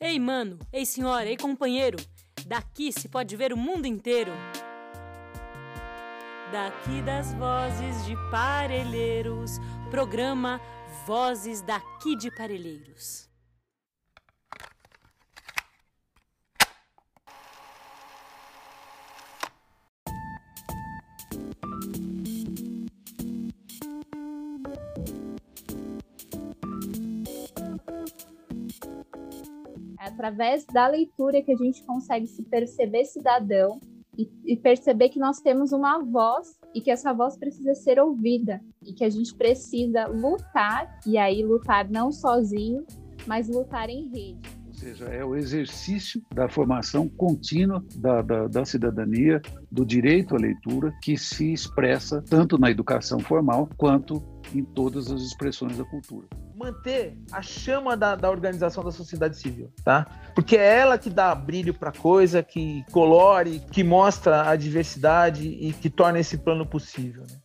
Ei, mano, ei, senhora, ei, companheiro, daqui se pode ver o mundo inteiro. Daqui das vozes de Parelheiros, programa Vozes daqui de Parelheiros. Através da leitura que a gente consegue se perceber cidadão e, e, perceber que nós temos uma voz e que essa voz precisa ser ouvida e que a gente precisa lutar e aí lutar não sozinho, mas lutar em rede. Ou seja, é o exercício da formação contínua da, da, da cidadania, do direito à leitura, que se expressa tanto na educação formal quanto em todas as expressões da cultura manter a chama da, da organização da sociedade civil, tá? Porque é ela que dá brilho para coisa, que colore, que mostra a diversidade e que torna esse plano possível. Né?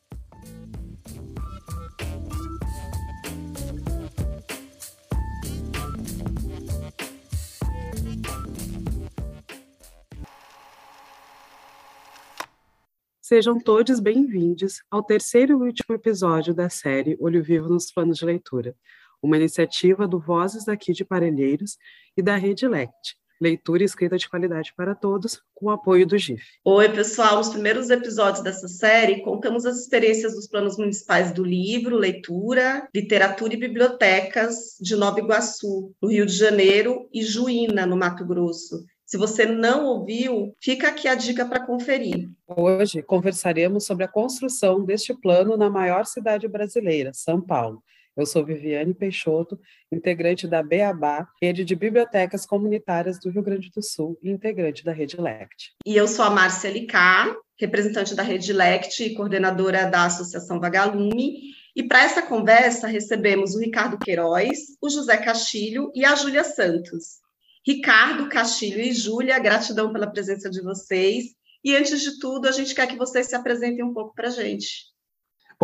Sejam todos bem-vindos ao terceiro e último episódio da série Olho Vivo nos Planos de Leitura, uma iniciativa do Vozes daqui de Parelheiros e da Rede Lect, leitura e escrita de qualidade para todos, com o apoio do GIF. Oi, pessoal. Nos primeiros episódios dessa série, contamos as experiências dos planos municipais do livro, leitura, literatura e bibliotecas de Nova Iguaçu, no Rio de Janeiro, e Juína, no Mato Grosso. Se você não ouviu, fica aqui a dica para conferir. Hoje conversaremos sobre a construção deste plano na maior cidade brasileira, São Paulo, eu sou Viviane Peixoto, integrante da Beabá, rede de bibliotecas comunitárias do Rio Grande do Sul e integrante da Rede Lect. E eu sou a Márcia Licá, representante da Rede Lect e coordenadora da Associação Vagalume. E para essa conversa recebemos o Ricardo Queiroz, o José Castilho e a Júlia Santos. Ricardo, Castilho e Júlia, gratidão pela presença de vocês. E antes de tudo, a gente quer que vocês se apresentem um pouco para a gente.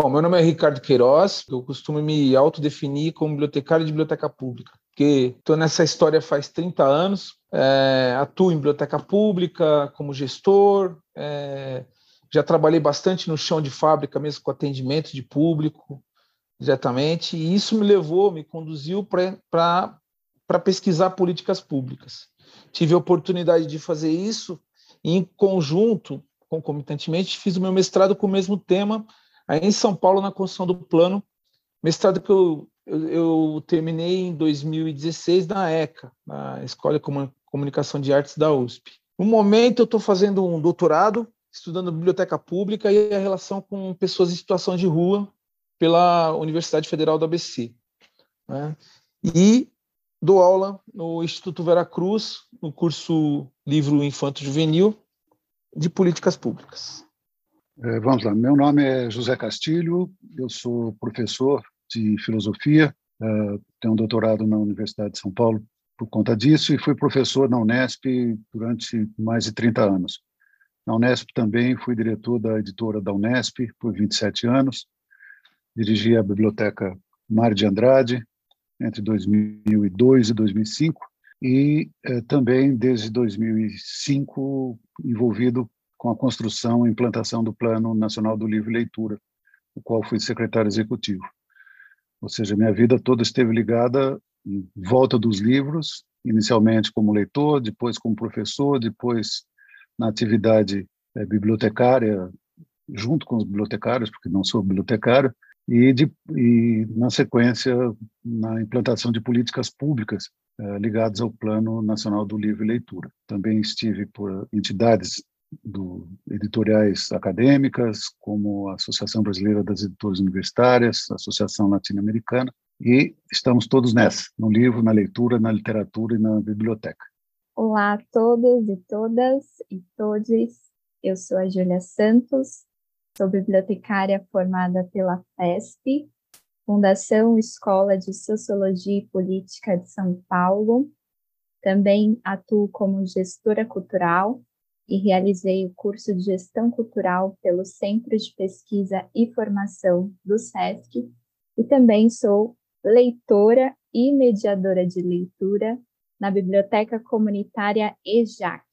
Bom, meu nome é Ricardo Queiroz, eu costumo me autodefinir como bibliotecário de biblioteca pública, porque estou nessa história faz 30 anos, é, atuo em biblioteca pública como gestor, é, já trabalhei bastante no chão de fábrica, mesmo com atendimento de público diretamente, e isso me levou, me conduziu para pesquisar políticas públicas. Tive a oportunidade de fazer isso e, em conjunto, concomitantemente, fiz o meu mestrado com o mesmo tema, Aí em São Paulo, na construção do plano, mestrado que eu, eu, eu terminei em 2016 na ECA, na Escola de Comunicação de Artes da USP. No momento, eu estou fazendo um doutorado, estudando biblioteca pública e a relação com pessoas em situação de rua pela Universidade Federal do ABC. Né? E dou aula no Instituto Veracruz, no curso Livro Infanto Juvenil, de Políticas Públicas. É, vamos lá, meu nome é José Castilho, eu sou professor de filosofia, é, tenho um doutorado na Universidade de São Paulo por conta disso e fui professor na Unesp durante mais de 30 anos. Na Unesp também fui diretor da editora da Unesp por 27 anos, dirigi a biblioteca Mar de Andrade entre 2002 e 2005 e eh, também desde 2005 envolvido com a construção e implantação do Plano Nacional do Livro e Leitura, o qual fui secretário executivo. Ou seja, minha vida toda esteve ligada em volta dos livros, inicialmente como leitor, depois como professor, depois na atividade é, bibliotecária, junto com os bibliotecários, porque não sou bibliotecário, e, de, e na sequência na implantação de políticas públicas é, ligadas ao Plano Nacional do Livro e Leitura. Também estive por entidades do editoriais acadêmicas, como a Associação Brasileira das Editoras Universitárias, Associação Latino-Americana, e estamos todos nessa, no livro, na leitura, na literatura e na biblioteca. Olá a todos e todas e todos. Eu sou a Júlia Santos, sou bibliotecária formada pela FESP, Fundação Escola de Sociologia e Política de São Paulo. Também atuo como gestora cultural e realizei o curso de Gestão Cultural pelo Centro de Pesquisa e Formação do SESC e também sou leitora e mediadora de leitura na Biblioteca Comunitária EJAC,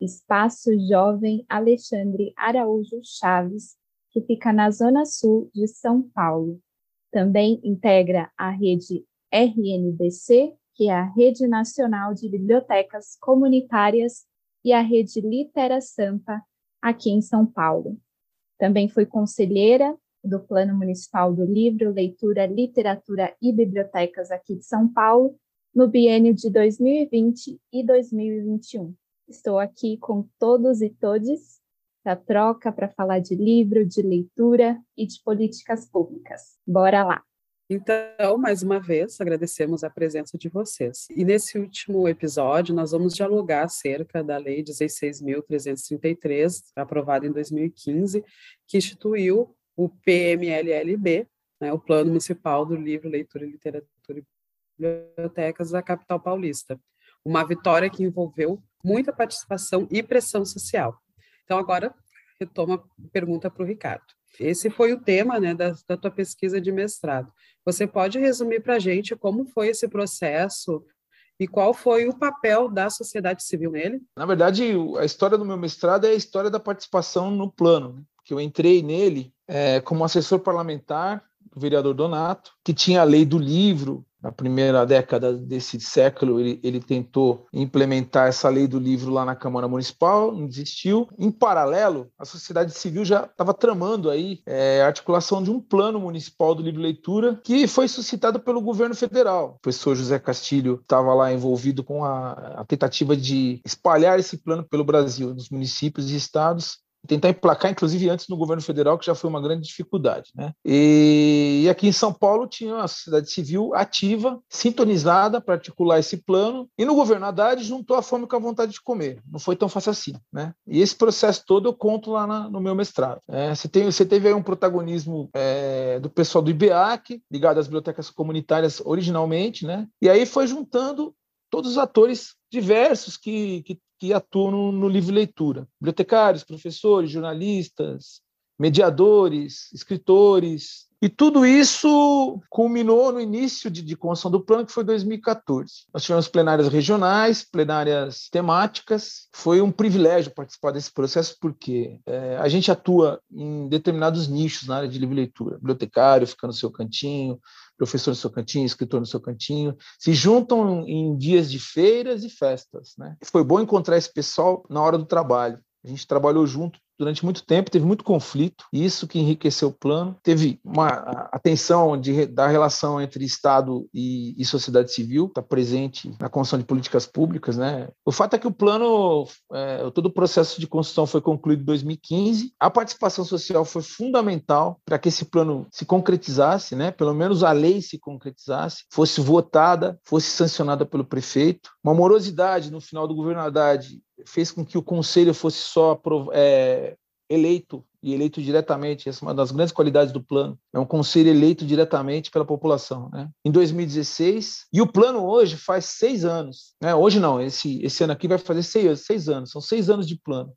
Espaço Jovem Alexandre Araújo Chaves, que fica na Zona Sul de São Paulo. Também integra a rede RNBC, que é a Rede Nacional de Bibliotecas Comunitárias, e a rede Litera Sampa, aqui em São Paulo. Também foi conselheira do Plano Municipal do Livro, Leitura, Literatura e Bibliotecas aqui de São Paulo, no biênio de 2020 e 2021. Estou aqui com todos e todes para troca, para falar de livro, de leitura e de políticas públicas. Bora lá! Então, mais uma vez, agradecemos a presença de vocês. E nesse último episódio, nós vamos dialogar acerca da Lei 16.333, aprovada em 2015, que instituiu o PMLLB, né, o Plano Municipal do Livro, Leitura, Literatura e Bibliotecas da capital paulista. Uma vitória que envolveu muita participação e pressão social. Então, agora, retomo a pergunta para o Ricardo. Esse foi o tema né, da, da tua pesquisa de mestrado. Você pode resumir para a gente como foi esse processo e qual foi o papel da sociedade civil nele? Na verdade, a história do meu mestrado é a história da participação no plano, né? que eu entrei nele é, como assessor parlamentar do vereador Donato, que tinha a lei do livro, na primeira década desse século, ele, ele, tentou implementar essa lei do livro lá na Câmara Municipal, não desistiu. Em paralelo, a sociedade civil já estava tramando aí é, a articulação de um plano municipal do livro leitura que foi suscitado pelo governo federal. O professor José Castilho estava lá envolvido com a, a tentativa de espalhar esse plano pelo Brasil, nos municípios e estados, tentar emplacar, inclusive antes no governo federal, que já foi uma grande dificuldade. Né? E, e aqui em São Paulo tinha a sociedade civil ativa, sintonizada para articular esse plano, e no governo Haddad juntou a fome com a vontade de comer. Não foi tão fácil assim. Né? E esse processo todo eu conto lá na, no meu mestrado. É, você, tem, você teve aí um protagonismo é, do pessoal do IBEAC, ligado às bibliotecas comunitárias originalmente, né? e aí foi juntando todos os atores diversos que, que, que atuam no, livro leitura. Bibliotecários, professores, jornalistas, mediadores, escritores. E tudo isso culminou no início de, de construção do plano, que foi 2014. Nós tivemos plenárias regionais, plenárias temáticas. Foi um privilégio participar desse processo, porque é, a gente atua em determinados nichos na área de livre leitura. Bibliotecário fica no seu cantinho, professor no seu cantinho, escritor no seu cantinho, se juntam em dias de feiras e festas. Né? Foi bom encontrar esse pessoal na hora do trabalho. A gente trabalhou junto durante muito tempo, teve muito conflito, isso que enriqueceu o plano. Teve uma atenção de, da relação entre Estado e, e sociedade civil, está presente na construção de políticas públicas. Né? O fato é que o plano, é, todo o processo de construção foi concluído em 2015, a participação social foi fundamental para que esse plano se concretizasse, né? pelo menos a lei se concretizasse, fosse votada, fosse sancionada pelo prefeito. Uma morosidade no final do governo Haddad fez com que o conselho fosse só é, eleito e eleito diretamente, essa é uma das grandes qualidades do plano, é um conselho eleito diretamente pela população, né? Em 2016, e o plano hoje faz seis anos, né? Hoje não, esse, esse ano aqui vai fazer seis, seis anos, são seis anos de plano.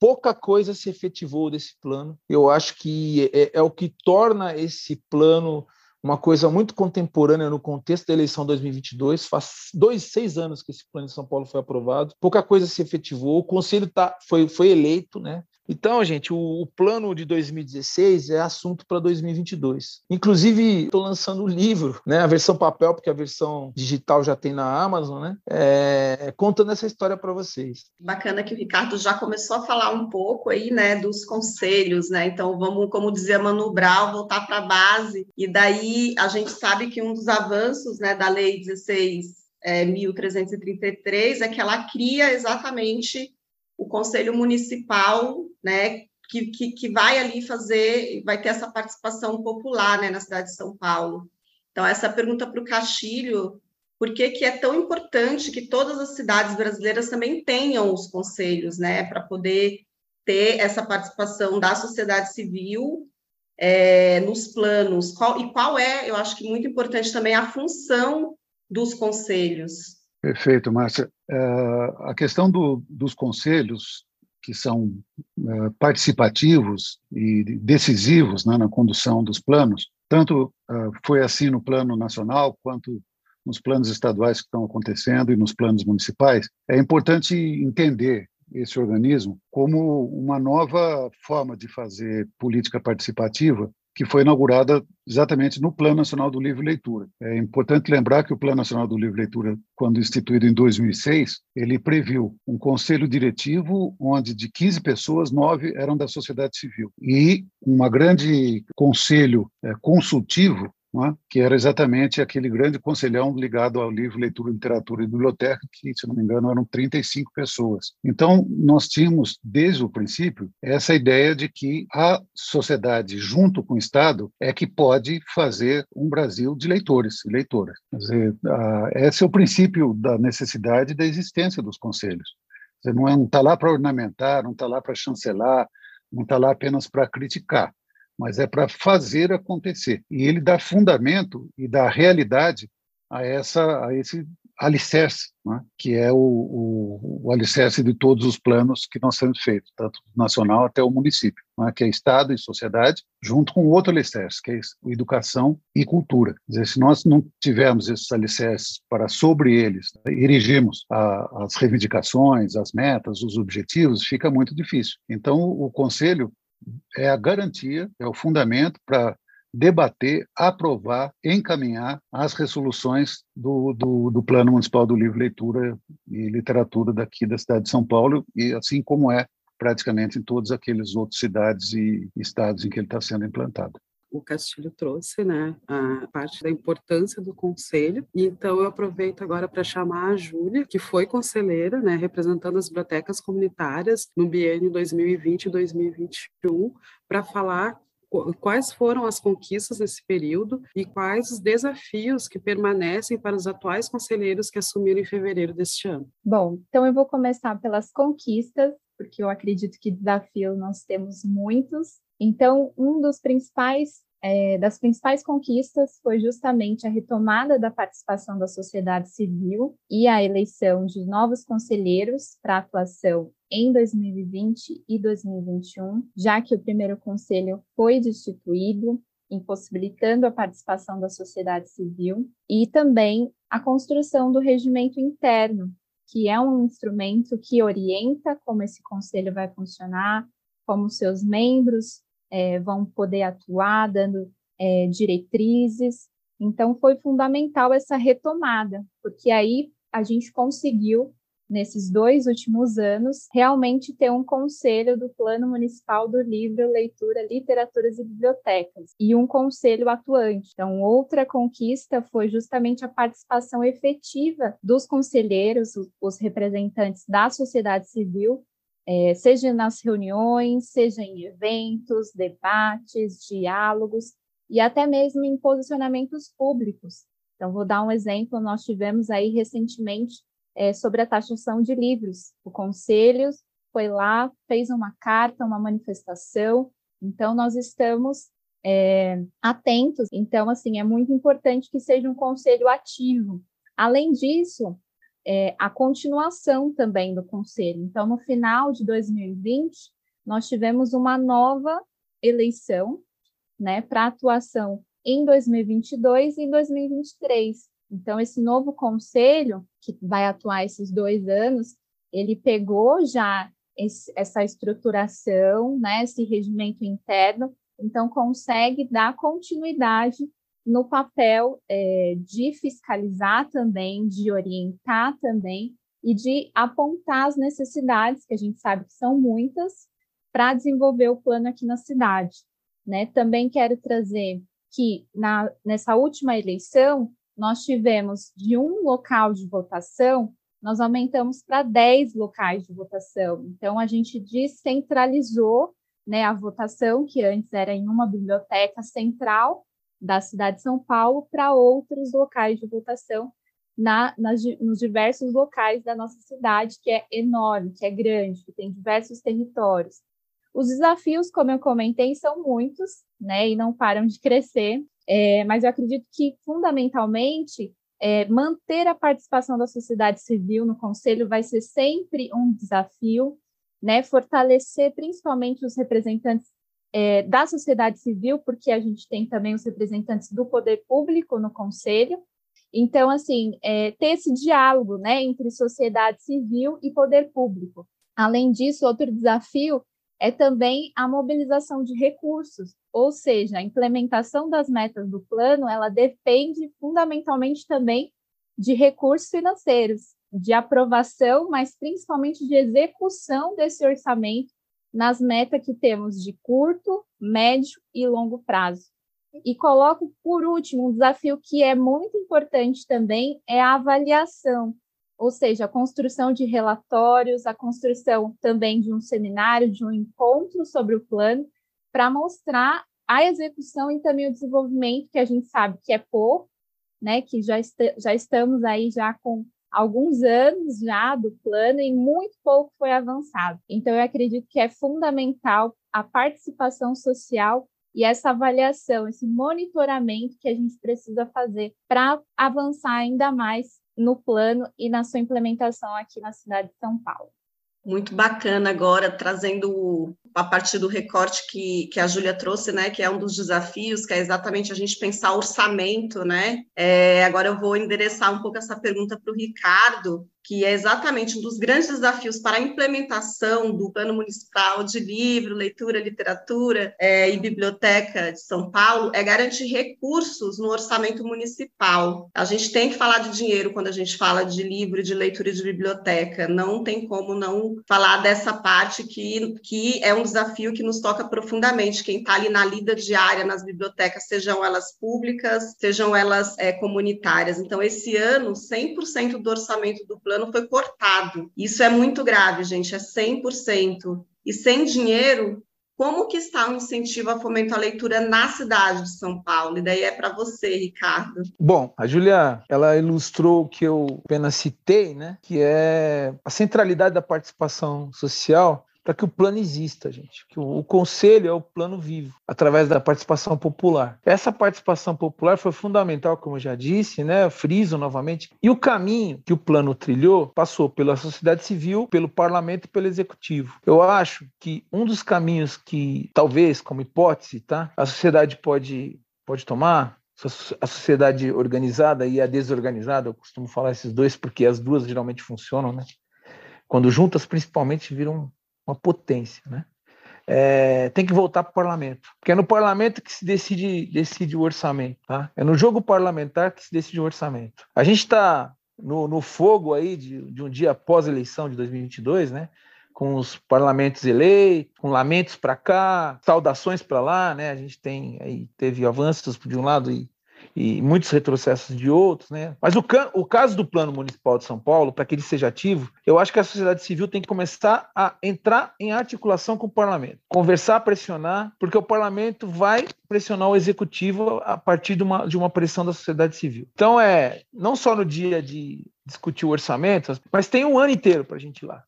Pouca coisa se efetivou desse plano. Eu acho que é, é o que torna esse plano uma coisa muito contemporânea no contexto da eleição 2022. Faz dois, seis anos que esse plano de São Paulo foi aprovado, pouca coisa se efetivou, o conselho tá, foi, foi eleito, né? Então, gente, o, o, plano de 2016 é assunto para 2022. Inclusive, estou lançando um livro, né, a versão papel, porque a versão digital já tem na Amazon, né, é, contando essa história para vocês. Bacana que o Ricardo já começou a falar um pouco aí, né, dos conselhos, né, então vamos, como dizia Manu Brau, voltar para a base, e daí a gente sabe que um dos avanços, né, da Lei 16 é, 1333 é que ela cria exatamente o Conselho Municipal, né, que, que, que, vai ali fazer, vai ter essa participação popular, né, na cidade de São Paulo. Então, essa pergunta para o Castilho, por que, que é tão importante que todas as cidades brasileiras também tenham os conselhos, né, para poder ter essa participação da sociedade civil é, nos planos, qual, e qual é, eu acho que muito importante também, a função dos conselhos. Perfeito, Márcia. É, a questão do, dos conselhos, que são é, participativos e decisivos né, na condução dos planos, tanto é, foi assim no plano nacional quanto nos planos estaduais que estão acontecendo e nos planos municipais, é importante entender esse organismo como uma nova forma de fazer política participativa que foi inaugurada exatamente no Plano Nacional do Livro e Leitura. É importante lembrar que o Plano Nacional do Livro e Leitura, quando instituído em 2006, ele previu um conselho diretivo onde de 15 pessoas, nove eram da sociedade civil e um grande conselho é, consultivo é? que era exatamente aquele grande conselhão ligado ao livro, leitura, literatura e biblioteca, que, se não me engano, eram 35 pessoas. Então, nós tínhamos, desde o princípio, essa ideia de que a sociedade, junto com o Estado, é que pode fazer um Brasil de leitores e leitoras. Quer dizer, esse é o princípio da necessidade da existência dos conselhos. Você não está é, lá para ornamentar, não está lá para chancelar, não está lá apenas para criticar mas é para fazer acontecer. E ele dá fundamento e dá realidade a, essa, a esse alicerce, né? que é o, o, o, alicerce de todos os planos que nós temos feito, tanto nacional até o município, né? que é Estado e sociedade, junto com outro alicerce, que é educação e cultura. Dizer, se nós não tivermos esses alicerces para, sobre eles, né? erigirmos a, as reivindicações, as metas, os objetivos, fica muito difícil. Então, o Conselho é a garantia, é o fundamento para debater, aprovar, encaminhar as resoluções do, do, do, Plano Municipal do Livro, Leitura e Literatura daqui da cidade de São Paulo, e assim como é praticamente em todas aquelas outras cidades e estados em que ele está sendo implantado o Castilho trouxe, né, a parte da importância do conselho. E então eu aproveito agora para chamar a Júlia, que foi conselheira, né, representando as bibliotecas comunitárias no biênio 2020 e 2021, para falar quais foram as conquistas nesse período e quais os desafios que permanecem para os atuais conselheiros que assumiram em fevereiro deste ano. Bom, então eu vou começar pelas conquistas, porque eu acredito que desafios nós temos muitos. Então, um dos principais é, das principais conquistas foi justamente a retomada da participação da sociedade civil e a eleição de novos conselheiros para atuação em 2020 e 2021, já que o primeiro conselho foi destituído, impossibilitando a participação da sociedade civil, e também a construção do regimento interno, que é um instrumento que orienta como esse conselho vai funcionar, como seus membros é, vão poder atuar dando é, diretrizes. Então, foi fundamental essa retomada, porque aí a gente conseguiu, nesses dois últimos anos, realmente ter um conselho do Plano Municipal do Livro, Leitura, Literaturas e Bibliotecas, e um conselho atuante. Então, outra conquista foi justamente a participação efetiva dos conselheiros, os representantes da sociedade civil, é, seja nas reuniões, seja em eventos, debates, diálogos e até mesmo em posicionamentos públicos. Então, vou dar um exemplo: nós tivemos aí recentemente é, sobre a taxação de livros. O Conselho foi lá, fez uma carta, uma manifestação. Então, nós estamos é, atentos. Então, assim, é muito importante que seja um conselho ativo. Além disso, é, a continuação também do conselho. Então, no final de 2020, nós tivemos uma nova eleição né, para atuação em 2022 e 2023. Então, esse novo conselho, que vai atuar esses dois anos, ele pegou já esse, essa estruturação, né, esse regimento interno, então consegue dar continuidade no papel é, de fiscalizar também, de orientar também e de apontar as necessidades, que a gente sabe que são muitas, para desenvolver o plano aqui na cidade. Né? Também quero trazer que na, nessa última eleição, nós tivemos de um local de votação, nós aumentamos para 10 locais de votação. Então, a gente descentralizou né, a votação, que antes era em uma biblioteca central, da cidade de São Paulo para outros locais de votação na, nas, nos diversos locais da nossa cidade, que é enorme, que é grande, que tem diversos territórios. Os desafios, como eu comentei, são muitos, né, e não param de crescer, é, mas eu acredito que, fundamentalmente, é, manter a participação da sociedade civil no conselho vai ser sempre um desafio, né, fortalecer principalmente os representantes é, da sociedade civil, porque a gente tem também os representantes do poder público no conselho, Então, assim, é, ter esse diálogo né, entre sociedade civil e poder público. Além disso, outro desafio é também a mobilização de recursos, ou seja, a implementação das metas do plano, ela depende fundamentalmente também de recursos financeiros, de aprovação, mas principalmente de execução desse orçamento nas metas que temos de curto, médio e longo prazo. E coloco por último um desafio que é muito importante também é a avaliação, ou seja, a construção de relatórios, a construção também de um seminário, de um encontro sobre o plano, para mostrar a execução e também o desenvolvimento, que a gente sabe que é pouco, né, que já, est já estamos aí já com alguns anos já do plano e muito pouco foi avançado. Então, eu acredito que é fundamental a participação social e essa avaliação, esse monitoramento que a gente precisa fazer para avançar ainda mais no plano e na sua implementação aqui na cidade de São Paulo. Muito bacana agora, trazendo a partir do recorte que, que a Júlia trouxe, né, que é um dos desafios, que é exatamente a gente pensar orçamento, né? É, agora eu vou endereçar um pouco essa pergunta para o Ricardo, que é exatamente um dos grandes desafios para a implementação do Plano Municipal de Livro, Leitura, Literatura é, e Biblioteca de São Paulo, é garantir recursos no orçamento municipal. A gente tem que falar de dinheiro quando a gente fala de livro, de leitura e de biblioteca. Não tem como não falar dessa parte que, que é um desafio que nos toca profundamente. Quem está ali na lida diária nas bibliotecas, sejam elas públicas, sejam elas é, comunitárias. Então, esse ano, 100% do orçamento do plano plano foi cortado. Isso é muito grave, gente, é 100%. E sem dinheiro, como que está o incentivo a fomento à leitura na cidade de São Paulo? E daí é para você, Ricardo. Bom, a Júlia, ela ilustrou o que eu apenas citei, né? Que é a centralidade da participação social para que o plano exista, gente. Que o, o, conselho é o plano vivo, através da participação popular. Essa participação popular foi fundamental, como eu já disse, né? Friso novamente. E o caminho que o plano trilhou passou pela sociedade civil, pelo parlamento e pelo executivo. Eu acho que um dos caminhos que, talvez, como hipótese, tá? A sociedade pode, pode tomar a sociedade organizada e a desorganizada, eu costumo falar esses dois porque as duas geralmente funcionam, né? Quando juntas, principalmente, viram uma potência, né? É, tem que voltar para o parlamento, porque é no parlamento que se decide, decide o orçamento, tá? É no jogo parlamentar que se decide o orçamento. A gente está no, no, fogo aí de, de um dia após a eleição de 2022, né? Com os parlamentos eleitos, com lamentos para cá, saudações para lá, né? A gente tem aí teve avanços de um lado e e muitos retrocessos de outros, né? Mas o, o caso do Plano Municipal de São Paulo, para que ele seja ativo, eu acho que a sociedade civil tem que começar a entrar em articulação com o parlamento, conversar, pressionar, porque o parlamento vai pressionar o executivo a partir de uma, de uma pressão da sociedade civil. Então, é não só no dia de discutir o orçamento, mas tem um ano inteiro para a gente ir lá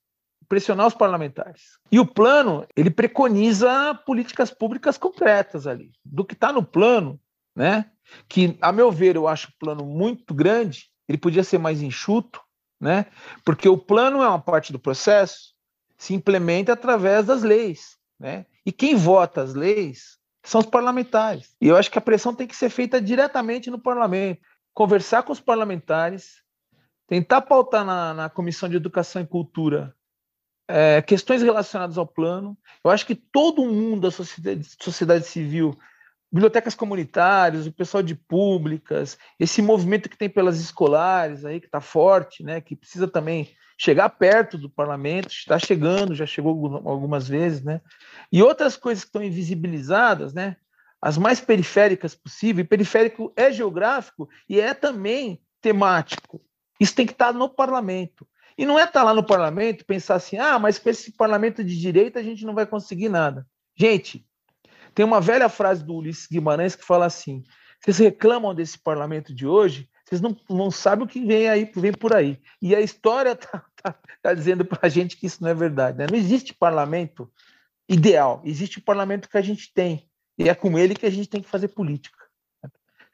pressionar os parlamentares. E o plano, ele preconiza políticas públicas concretas ali. Do que está no plano, né? que, a meu ver, eu acho o plano muito grande, ele podia ser mais enxuto, né? porque o plano é uma parte do processo, se implementa através das leis. Né? E quem vota as leis são os parlamentares. E eu acho que a pressão tem que ser feita diretamente no parlamento. Conversar com os parlamentares, tentar pautar na, na Comissão de Educação e Cultura é, questões relacionadas ao plano. Eu acho que todo mundo da sociedade, sociedade civil bibliotecas comunitárias, o pessoal de públicas, esse movimento que tem pelas escolares aí que está forte, né, que precisa também chegar perto do parlamento, está chegando, já chegou algumas vezes, né, e outras coisas que estão invisibilizadas, né, as mais periféricas possível. E periférico é geográfico e é também temático. Isso tem que estar no parlamento. E não é estar lá no parlamento pensar assim, ah, mas com esse parlamento de direita a gente não vai conseguir nada. Gente, tem uma velha frase do Ulisses Guimarães que fala assim: vocês reclamam desse parlamento de hoje, vocês não, não sabem o que vem aí, vem por aí. E a história está tá, tá dizendo para a gente que isso não é verdade. Né? Não existe parlamento ideal, existe o parlamento que a gente tem. E é com ele que a gente tem que fazer política.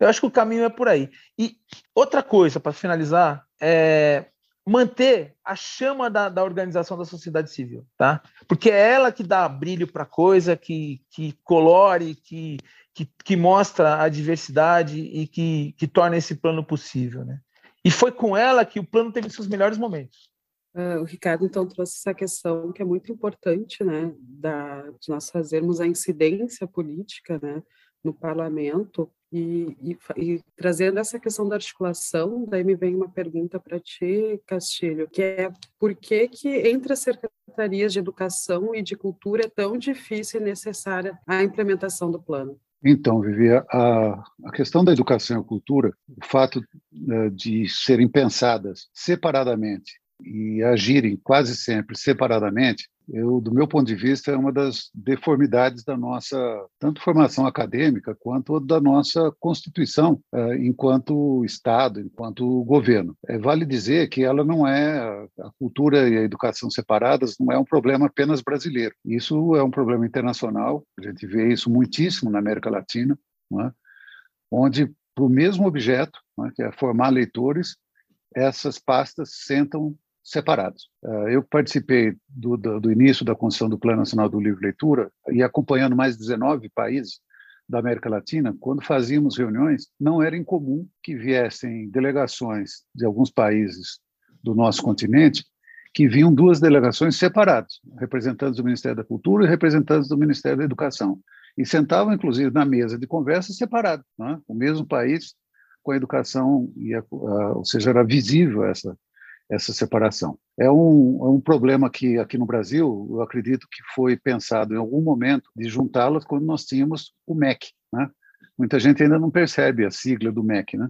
Eu acho que o caminho é por aí. E outra coisa, para finalizar, é, manter a chama da, da, organização da sociedade civil, tá? Porque é ela que dá brilho para a coisa, que, que colore, que, que, que, mostra a diversidade e que, que torna esse plano possível, né? E foi com ela que o plano teve seus melhores momentos. Uh, o Ricardo, então, trouxe essa questão que é muito importante, né, da, de nós fazermos a incidência política, né, no parlamento, e, e, e, trazendo essa questão da articulação, daí me vem uma pergunta para ti, Castilho, que é por que que entre as secretarias de educação e de cultura é tão difícil e necessária a implementação do plano? Então, Vivi, a, a questão da educação e cultura, o fato uh, de serem pensadas separadamente e agirem quase sempre separadamente, eu, do meu ponto de vista, é uma das deformidades da nossa tanto formação acadêmica quanto da nossa constituição eh, enquanto Estado, enquanto governo. É, vale dizer que ela não é a cultura e a educação separadas não é um problema apenas brasileiro. Isso é um problema internacional. A gente vê isso muitíssimo na América Latina, é? onde para o mesmo objeto, é? que é formar leitores, essas pastas sentam separados. Ah, eu participei do, do, do, início da construção do Plano Nacional do Livro e Leitura e acompanhando mais de 19 países da América Latina, quando fazíamos reuniões, não era incomum que viessem delegações de alguns países do nosso continente que vinham duas delegações separadas, representantes do Ministério da Cultura e representantes do Ministério da Educação, e sentavam inclusive na mesa de conversa separados, né? o mesmo país com a educação, e a, ou seja, era visível essa essa separação. É um, é um problema que aqui no Brasil, eu acredito que foi pensado em algum momento de juntá-las quando nós tínhamos o MEC. Né? Muita gente ainda não percebe a sigla do MEC. Né?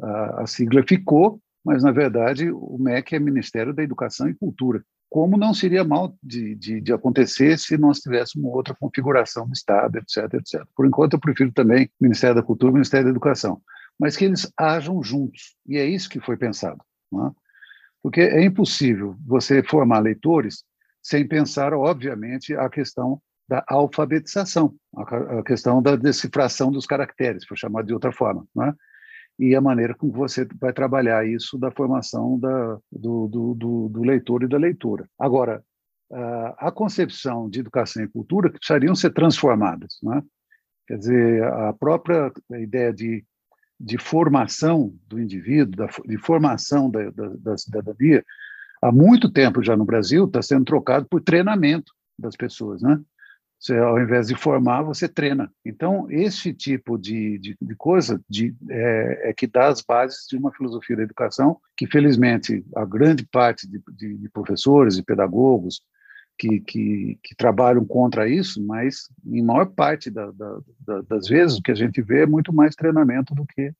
A, a sigla ficou, mas, na verdade, o MEC é Ministério da Educação e Cultura. Como não seria mal de, de, de acontecer se nós tivéssemos outra configuração do Estado, etc, etc. Por enquanto, eu prefiro também Ministério da Cultura e Ministério da Educação. Mas que eles ajam juntos. E é isso que foi pensado. Né? Porque é impossível você formar leitores sem pensar, obviamente, a questão da alfabetização, a questão da decifração dos caracteres, por chamar de outra forma, né? e a maneira como você vai trabalhar isso da formação da, do, do, do, do leitor e da leitura. Agora, a concepção de educação e cultura precisariam ser transformadas. Né? Quer dizer, a própria ideia de de formação do indivíduo, de formação da, da, da cidadania, há muito tempo já no Brasil está sendo trocado por treinamento das pessoas, né? Você, ao invés de formar, você treina. Então, esse tipo de, de, de coisa de, é, é, que dá as bases de uma filosofia da educação que, felizmente, a grande parte de professores e pedagogos que, que, que, trabalham contra isso, mas em maior parte da, da, da, das vezes o que a gente vê é muito mais treinamento do que,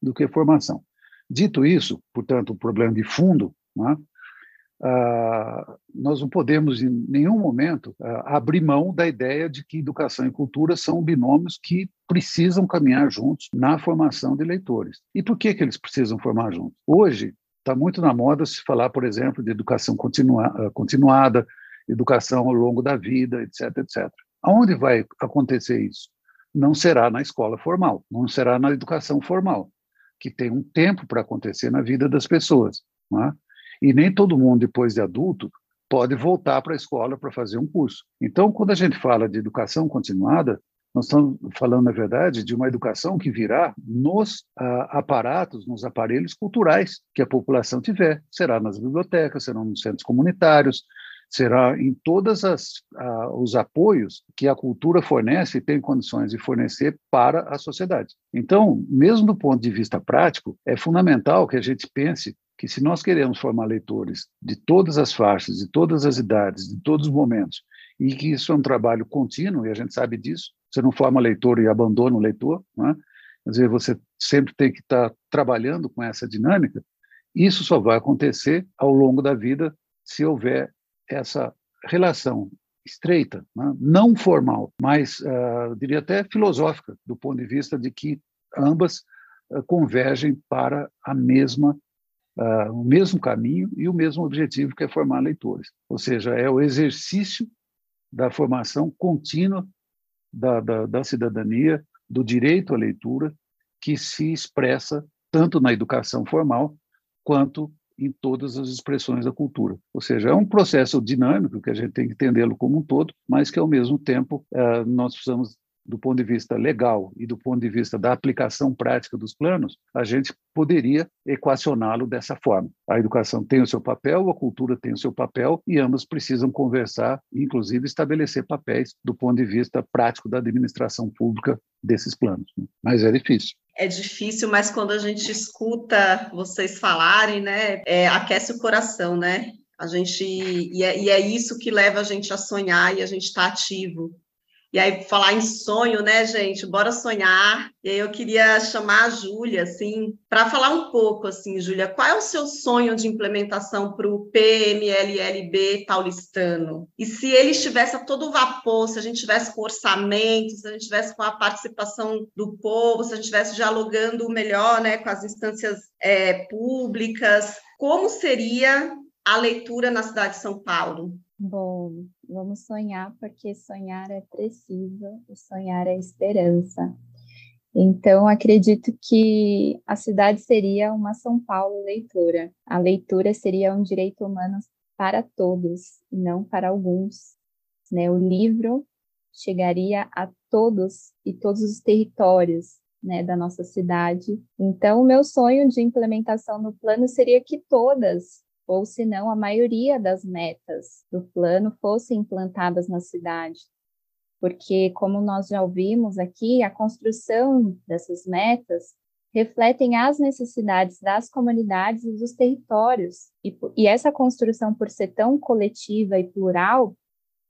do que formação. Dito isso, portanto, o problema de fundo, né, ah, nós não podemos em nenhum momento ah, abrir mão da ideia de que educação e cultura são binômios que precisam caminhar juntos na formação de leitores. E por que, que eles precisam formar juntos? Hoje, está muito na moda se falar, por exemplo, de educação continua, ah, continuada, educação ao longo da vida, etc, etc. Aonde vai acontecer isso? Não será na escola formal, não será na educação formal, que tem um tempo para acontecer na vida das pessoas. É? E nem todo mundo, depois de adulto, pode voltar para a escola para fazer um curso. Então, quando a gente fala de educação continuada, nós estamos falando, na verdade, de uma educação que virá nos ah, aparatos, nos aparelhos culturais que a população tiver. Será nas bibliotecas, serão nos centros comunitários, será em todos os apoios que a cultura fornece e tem condições de fornecer para a sociedade. Então, mesmo do ponto de vista prático, é fundamental que a gente pense que se nós queremos formar leitores de todas as faixas, de todas as idades, de todos os momentos, e que isso é um trabalho contínuo, e a gente sabe disso, você não forma leitor e abandona o leitor, né? quer dizer, você sempre tem que estar trabalhando com essa dinâmica, isso só vai acontecer ao longo da vida se houver essa relação estreita, né? não formal, mas uh, diria até filosófica, do ponto de vista de que ambas uh, convergem para a mesma uh, o mesmo caminho e o mesmo objetivo que é formar leitores, ou seja, é o exercício da formação contínua da, da, da cidadania, do direito à leitura, que se expressa tanto na educação formal quanto em todas as expressões da cultura. Ou seja, é um processo dinâmico que a gente tem que entendê-lo como um todo, mas que ao mesmo tempo eh, nós precisamos do ponto de vista legal e do ponto de vista da aplicação prática dos planos, a gente poderia equacioná-lo dessa forma. A educação tem o seu papel, a cultura tem o seu papel e ambos precisam conversar, inclusive estabelecer papéis do ponto de vista prático da administração pública desses planos. Né? Mas é difícil. É difícil, mas quando a gente escuta vocês falarem, né, é, aquece o coração, né? A gente e é, e é, isso que leva a gente a sonhar e a gente está ativo. E aí, falar em sonho, né, gente? Bora sonhar. E aí eu queria chamar a Júlia, assim, para falar um pouco, assim, Júlia, qual é o seu sonho de implementação para o PMLLB paulistano? E se ele estivesse a todo vapor, se a gente tivesse com orçamento, se a gente tivesse com a participação do povo, se a gente estivesse dialogando melhor, né, com as instâncias é, públicas, como seria a leitura na cidade de São Paulo? Bom, vamos sonhar, porque sonhar é preciso e sonhar é esperança. Então, acredito que a cidade seria uma São Paulo leitora. A leitura seria um direito humano para todos, e não para alguns. Né? O livro chegaria a todos e todos os territórios né, da nossa cidade. Então, o meu sonho de implementação no plano seria que todas ou se não a maioria das metas do plano fossem implantadas na cidade. Porque, como nós já ouvimos aqui, a construção dessas metas refletem as necessidades das comunidades e dos territórios. E, e essa construção, por ser tão coletiva e plural,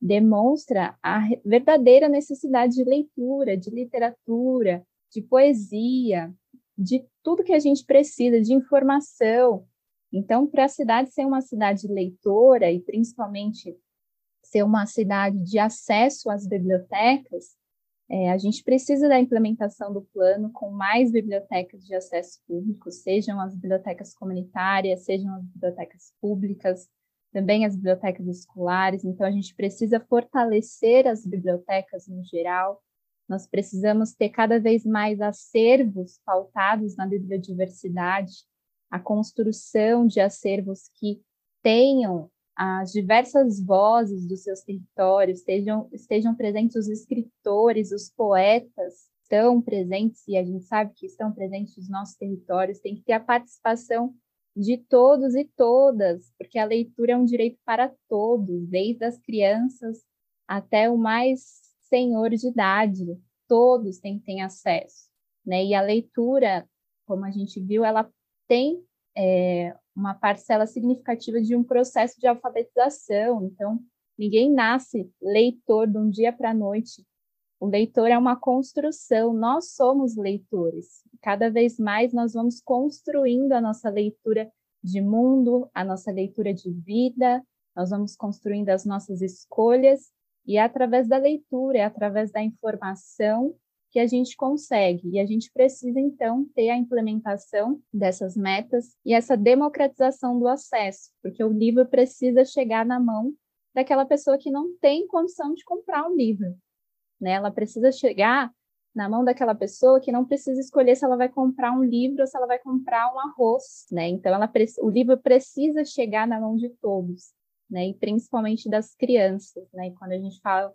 demonstra a verdadeira necessidade de leitura, de literatura, de poesia, de tudo que a gente precisa, de informação, então, para a cidade ser uma cidade leitora e principalmente ser uma cidade de acesso às bibliotecas, é, a gente precisa da implementação do plano com mais bibliotecas de acesso público, sejam as bibliotecas comunitárias, sejam as bibliotecas públicas, também as bibliotecas escolares. Então, a gente precisa fortalecer as bibliotecas no geral. Nós precisamos ter cada vez mais acervos pautados na bibliodiversidade, a construção de acervos que tenham as diversas vozes dos seus territórios, estejam, estejam presentes os escritores, os poetas, estão presentes, e a gente sabe que estão presentes nos nossos territórios, tem que ter a participação de todos e todas, porque a leitura é um direito para todos, desde as crianças até o mais senhor de idade, todos têm ter acesso, né? E a leitura, como a gente viu, ela tem é, uma parcela significativa de um processo de alfabetização. Então, ninguém nasce leitor de um dia para a noite. O leitor é uma construção, nós somos leitores. Cada vez mais nós vamos construindo a nossa leitura de mundo, a nossa leitura de vida, nós vamos construindo as nossas escolhas, e é através da leitura, é através da informação que a gente consegue. E a gente precisa, então, ter a implementação dessas metas e essa democratização do acesso, porque o livro precisa chegar na mão daquela pessoa que não tem condição de comprar um livro. Né? Ela precisa chegar na mão daquela pessoa que não precisa escolher se ela vai comprar um livro ou se ela vai comprar um arroz, né? Então ela o livro precisa chegar na mão de todos, né? E principalmente das crianças, né? E quando a gente fala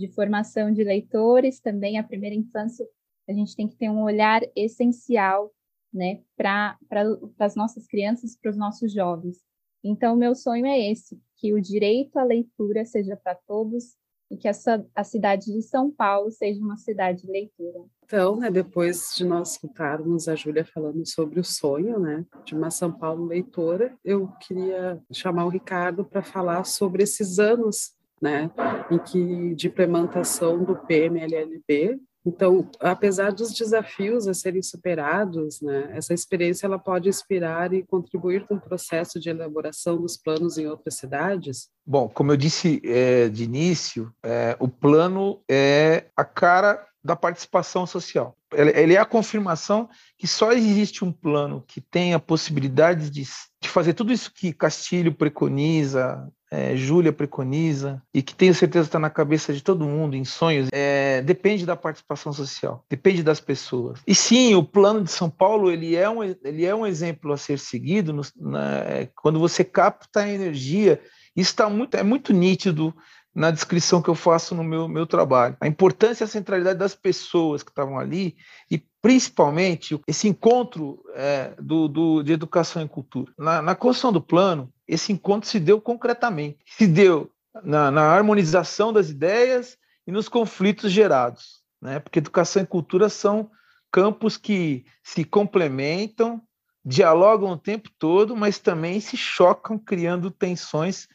de formação de leitores, também a primeira infância, a gente tem que ter um olhar essencial né, para pra, as nossas crianças, para os nossos jovens. Então, meu sonho é esse, que o direito à leitura seja para todos e que essa, a cidade de São Paulo seja uma cidade de leitura. Então, né, depois de nós escutarmos a Júlia falando sobre o sonho né, de uma São Paulo leitora, eu queria chamar o Ricardo para falar sobre esses anos né, em que de implementação do PMLLB. Então, apesar dos desafios a serem superados, né, essa experiência ela pode inspirar e contribuir com o processo de elaboração dos planos em outras cidades? Bom, como eu disse é, de início, é, o plano é a cara da participação social. Ele é a confirmação que só existe um plano que tem a possibilidade de, de fazer tudo isso que Castilho preconiza, é, Júlia preconiza e que tenho certeza está na cabeça de todo mundo em sonhos, é, depende da participação social, depende das pessoas. E sim, o plano de São Paulo ele é um, ele é um exemplo a ser seguido no, na, é, quando você capta a energia. Isso tá muito, é muito nítido na descrição que eu faço no meu, meu trabalho. A importância e a centralidade das pessoas que estavam ali e principalmente esse encontro é, do, do, de educação e cultura. Na, na construção do plano, esse encontro se deu concretamente, se deu na, na harmonização das ideias e nos conflitos gerados, né? porque educação e cultura são campos que se complementam, dialogam o tempo todo, mas também se chocam, criando tensões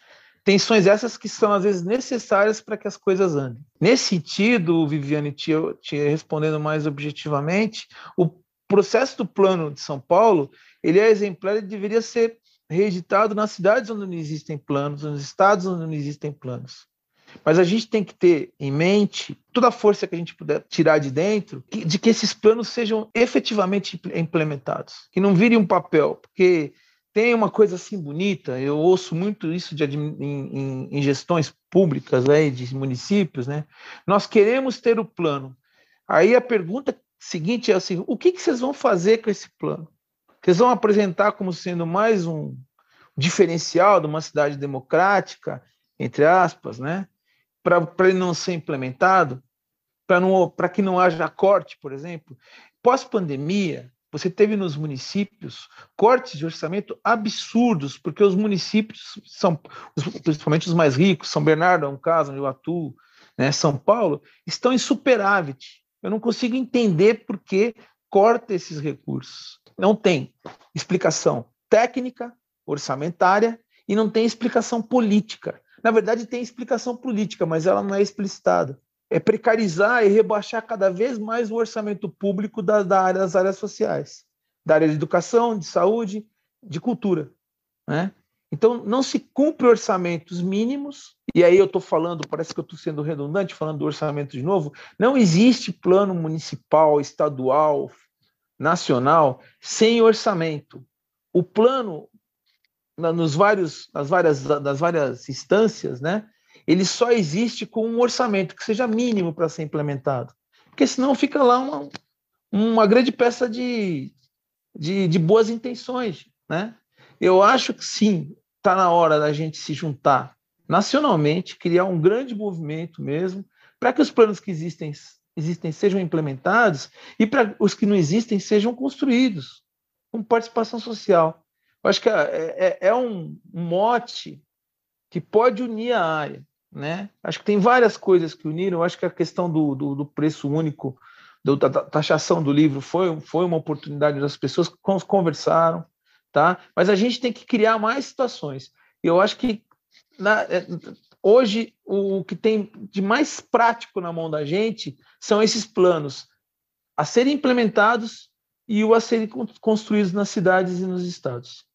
Tensões essas que são, às vezes, necessárias para que as coisas andem. Nesse sentido, Viviane, te, te respondendo mais objetivamente, o processo do plano de São Paulo ele é exemplar e deveria ser reeditado nas cidades onde não existem planos, nos estados onde não existem planos. Mas a gente tem que ter em mente toda a força que a gente puder tirar de dentro, de que esses planos sejam efetivamente implementados, que não virem um papel, porque tem uma coisa assim bonita, eu ouço muito isso de, em, em, gestões públicas né, de municípios, né? Nós queremos ter o plano. Aí a pergunta seguinte é assim: o que, que vocês vão fazer com esse plano? Vocês vão apresentar como sendo mais um diferencial de uma cidade democrática, entre aspas, né? Para ele não ser implementado, para que não haja corte, por exemplo. Pós-pandemia, você teve nos municípios cortes de orçamento absurdos, porque os municípios são, principalmente os mais ricos, São Bernardo é um caso onde eu atuo, né, São Paulo, estão em superávit. Eu não consigo entender por que corta esses recursos. Não tem explicação técnica, orçamentária e não tem explicação política. Na verdade, tem explicação política, mas ela não é explicitada é precarizar e rebaixar cada vez mais o orçamento público da, da área, das áreas sociais, da área de educação, de saúde, de cultura. Né? Então, não se cumpre orçamentos mínimos, e aí eu estou falando, parece que eu estou sendo redundante, falando do orçamento de novo, não existe plano municipal, estadual, nacional, sem orçamento. O plano, nos vários, nas, várias, nas várias instâncias, né, ele só existe com um orçamento que seja mínimo para ser implementado. Porque senão fica lá uma, uma grande peça de, de, de boas intenções. Né? Eu acho que sim, está na hora da gente se juntar nacionalmente, criar um grande movimento mesmo, para que os planos que existem, existem sejam implementados e para os que não existem sejam construídos com participação social. Eu acho que é, é, é um mote que pode unir a área né? Acho que tem várias coisas que uniram. Acho que a questão do, do, do preço único, do, da taxação do livro, foi, foi uma oportunidade das pessoas que conversaram, tá? Mas a gente tem que criar mais situações. Eu acho que na, é, hoje o que tem de mais prático na mão da gente são esses planos a serem implementados e o a serem construídos nas cidades e nos estados.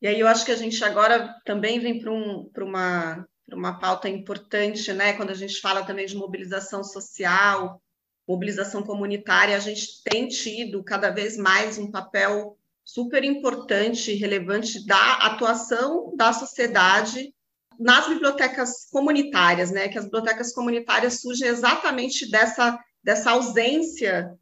E aí eu acho que a gente agora também vem para um, uma uma pauta importante, né? Quando a gente fala também de mobilização social, mobilização comunitária, a gente tem tido cada vez mais um papel super importante e relevante da atuação da sociedade nas bibliotecas comunitárias, né? Que as bibliotecas comunitárias surgem exatamente dessa, dessa ausência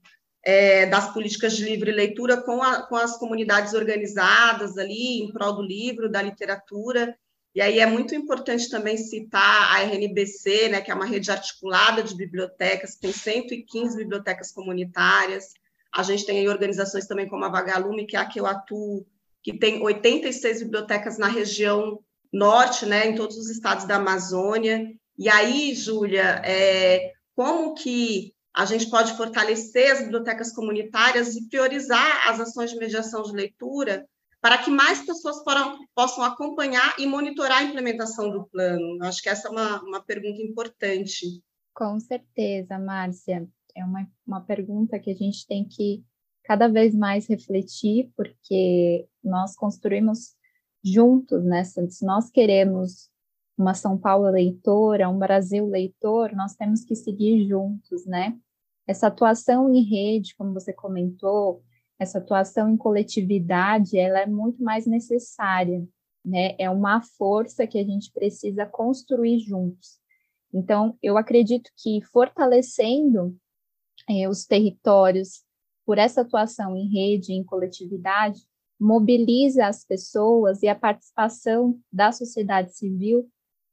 é, das políticas de livre leitura com, a, com as comunidades organizadas ali em prol do livro, da literatura, e aí é muito importante também citar a RNBC, né, que é uma rede articulada de bibliotecas, tem 115 bibliotecas comunitárias. A gente tem aí organizações também como a Vagalume, que é a que eu atuo, que tem 86 bibliotecas na região norte, né, em todos os estados da Amazônia. E aí, Júlia, é, como que a gente pode fortalecer as bibliotecas comunitárias e priorizar as ações de mediação de leitura para que mais pessoas possam acompanhar e monitorar a implementação do plano? Acho que essa é uma, uma pergunta importante. Com certeza, Márcia. É uma, uma pergunta que a gente tem que cada vez mais refletir, porque nós construímos juntos, né? Se nós queremos uma São Paulo leitora, um Brasil leitor, nós temos que seguir juntos, né? Essa atuação em rede, como você comentou, essa atuação em coletividade, ela é muito mais necessária, né? É uma força que a gente precisa construir juntos. Então, eu acredito que fortalecendo eh, os territórios por essa atuação em rede, em coletividade, mobiliza as pessoas e a participação da sociedade civil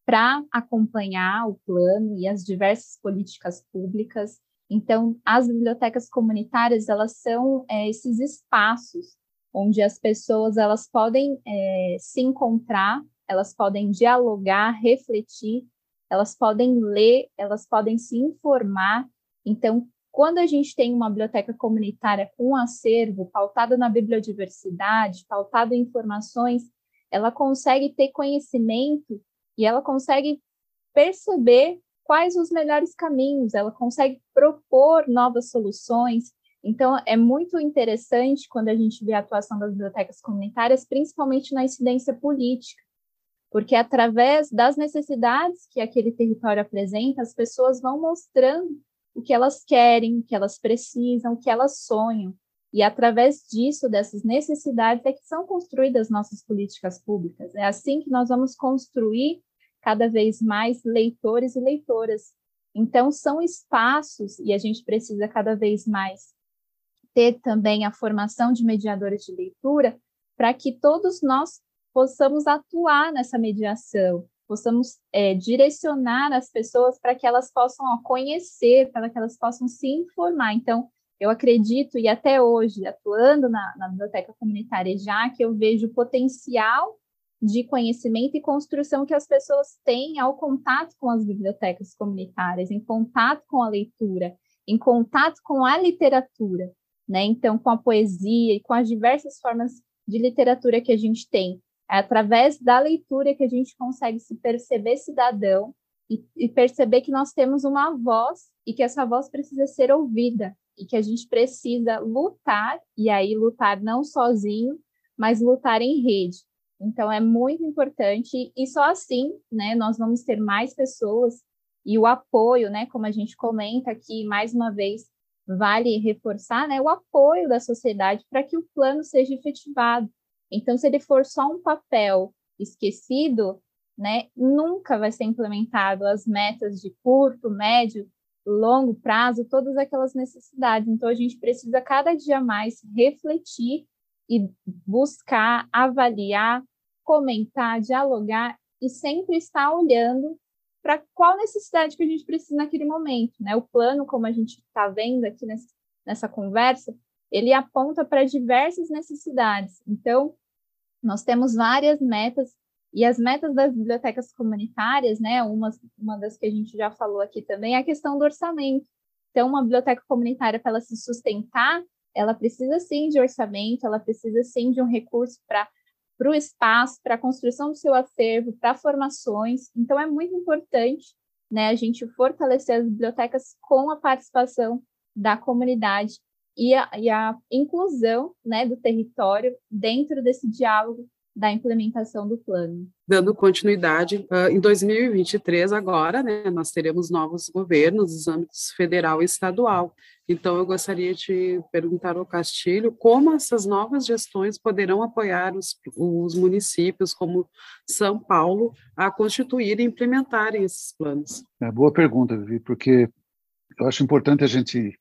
para acompanhar o plano e as diversas políticas públicas. Então, as bibliotecas comunitárias elas são é, esses espaços onde as pessoas elas podem é, se encontrar, elas podem dialogar, refletir, elas podem ler, elas podem se informar. Então, quando a gente tem uma biblioteca comunitária com um acervo pautado na bibliodiversidade, pautado em informações, ela consegue ter conhecimento e ela consegue perceber quais os melhores caminhos, ela consegue propor novas soluções. Então, é muito interessante quando a gente vê a atuação das bibliotecas comunitárias, principalmente na incidência política, porque através das necessidades que aquele território apresenta, as pessoas vão mostrando o que elas querem, o que elas precisam, o que elas sonham. E através disso, dessas necessidades, é que são construídas nossas políticas públicas. É assim que nós vamos construir cada vez mais leitores e leitoras. Então, são espaços, e a gente precisa cada vez mais ter também a formação de mediadores de leitura, para que todos nós possamos atuar nessa mediação, possamos é, direcionar as pessoas para que elas possam ó, conhecer, para que elas possam se informar. Então, eu acredito, e até hoje, atuando na, na biblioteca comunitária já, que eu vejo o potencial de conhecimento e construção que as pessoas têm ao contato com as bibliotecas comunitárias, em contato com a leitura, em contato com a literatura, né? Então, com a poesia e com as diversas formas de literatura que a gente tem. É através da leitura que a gente consegue se perceber cidadão e, e perceber que nós temos uma voz e que essa voz precisa ser ouvida, e que a gente precisa lutar, e aí lutar não sozinho, mas lutar em rede. Então é muito importante e só assim, né, nós vamos ter mais pessoas e o apoio, né, como a gente comenta aqui mais uma vez, vale reforçar, né, o apoio da sociedade para que o plano seja efetivado. Então se ele for só um papel esquecido, né, nunca vai ser implementado as metas de curto, médio longo prazo, todas aquelas necessidades. Então, a gente precisa cada dia mais refletir e buscar, avaliar, comentar, dialogar e sempre estar olhando para qual necessidade que a gente precisa naquele momento. Né? O plano, como a gente está vendo aqui nessa, nessa conversa, ele aponta para diversas necessidades. Então, nós temos várias metas e as metas das bibliotecas comunitárias, né, uma, uma das que a gente já falou aqui também, é a questão do orçamento. Então, uma biblioteca comunitária, para ela se sustentar, ela precisa sim de orçamento, ela precisa sim de um recurso para para o espaço, para a construção do seu acervo, para formações. Então, é muito importante né, a gente fortalecer as bibliotecas com a participação da comunidade e a, e a inclusão né, do território dentro desse diálogo da implementação do plano. Dando continuidade, uh, em 2023, agora, né, nós teremos novos governos nos âmbitos federal e estadual. Então, eu gostaria de perguntar ao Castilho como essas novas gestões poderão apoiar os, os municípios, como São Paulo, a constituir e implementarem esses planos. É, boa pergunta, Vivi, porque eu acho importante a gente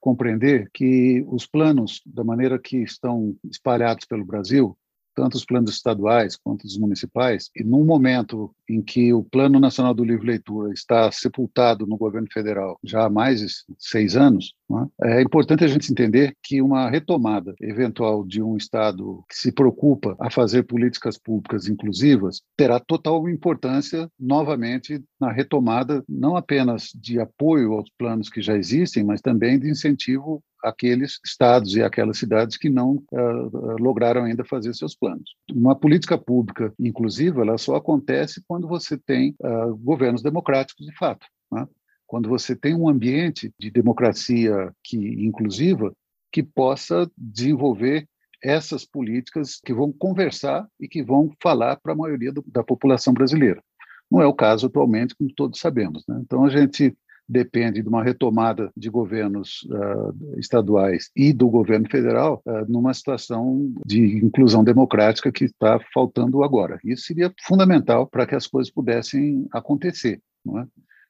compreender que os planos, da maneira que estão espalhados pelo Brasil, tanto os planos estaduais quanto os municipais, e num momento em que o Plano Nacional do Livro e Leitura está sepultado no governo federal já há mais de seis anos, é? é importante a gente entender que uma retomada eventual de um Estado que se preocupa a fazer políticas públicas inclusivas terá total importância novamente na retomada não apenas de apoio aos planos que já existem, mas também de incentivo aqueles estados e aquelas cidades que não uh, lograram ainda fazer seus planos. Uma política pública inclusiva ela só acontece quando você tem uh, governos democráticos de fato. Né? Quando você tem um ambiente de democracia que inclusiva que possa desenvolver essas políticas que vão conversar e que vão falar para a maioria do, da população brasileira. Não é o caso atualmente, como todos sabemos. Né? Então, a gente depende de uma retomada de governos uh, estaduais e do governo federal uh, numa situação de inclusão democrática que está faltando agora. Isso seria fundamental para que as coisas pudessem acontecer. Não é?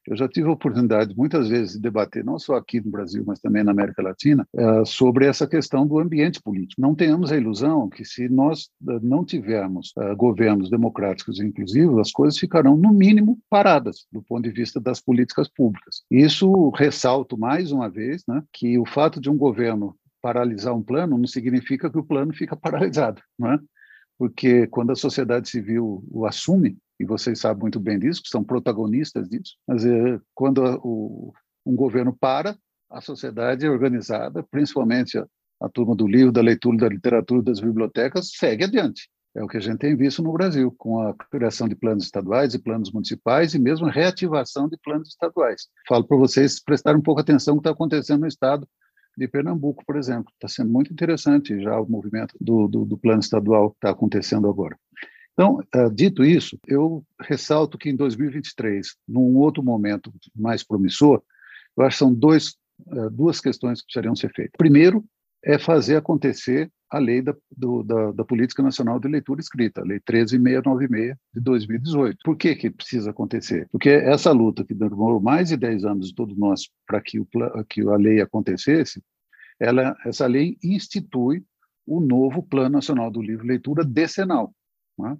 Eu já tive a oportunidade, muitas vezes, de debater, não só aqui no Brasil, mas também na América Latina, uh, sobre essa questão do ambiente político. Não tenhamos a ilusão que, se nós uh, não tivermos uh, governos democráticos inclusivos, as coisas ficarão, no mínimo, paradas, do ponto de vista das políticas públicas. Isso ressalto mais uma vez né, que o fato de um governo paralisar um plano não significa que o plano fica paralisado, não é? porque quando a sociedade civil o assume, e vocês sabem muito bem disso, que são protagonistas disso, mas é, quando o, um governo para, a sociedade é organizada, principalmente a, a turma do livro, da leitura, da literatura, das bibliotecas, segue adiante. É o que a gente tem visto no Brasil, com a criação de planos estaduais e planos municipais e mesmo a reativação de planos estaduais. Falo para vocês prestarem um pouco atenção no que está acontecendo no estado de Pernambuco, por exemplo. Está sendo muito interessante já o movimento do, do, do plano estadual que está acontecendo agora. Então, uh, dito isso, eu ressalto que em 2023, num outro momento mais promissor, eu acho que são dois, uh, duas questões que precisariam ser feitas. Primeiro, é fazer acontecer a lei da, do, da, da, Política Nacional de Leitura Escrita, a Lei 13696 de 2018. Por que, que precisa acontecer? Porque essa luta que demorou mais de 10 anos de todos nós para que, que a lei acontecesse, ela, essa lei institui o novo Plano Nacional do Livro Leitura decenal né?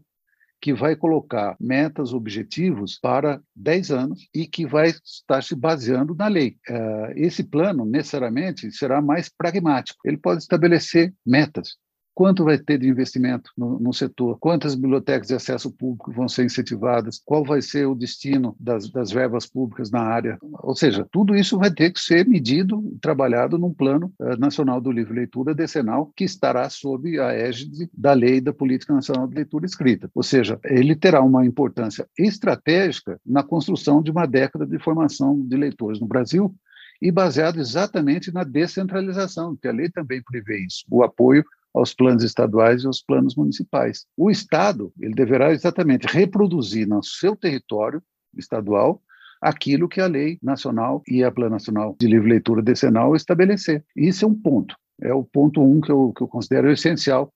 que vai colocar metas, objetivos para 10 anos e que vai estar se baseando na lei. Eh, esse plano, necessariamente, será mais pragmático. Ele pode estabelecer metas, quanto vai ter de investimento no, no, setor, quantas bibliotecas de acesso público vão ser incentivadas, qual vai ser o destino das, das verbas públicas na área. Ou seja, tudo isso vai ter que ser medido e trabalhado num plano uh, nacional do livro leitura decenal que estará sob a égide da lei da Política Nacional de Leitura Escrita. Ou seja, ele terá uma importância estratégica na construção de uma década de formação de leitores no Brasil e baseado exatamente na descentralização, que a lei também prevê isso, o apoio aos planos estaduais e aos planos municipais. O Estado ele deverá exatamente reproduzir no seu território estadual aquilo que a lei nacional e a Plano Nacional de Livre Leitura Decenal estabelecer. Isso é um ponto, é o ponto um que eu, que eu considero essencial,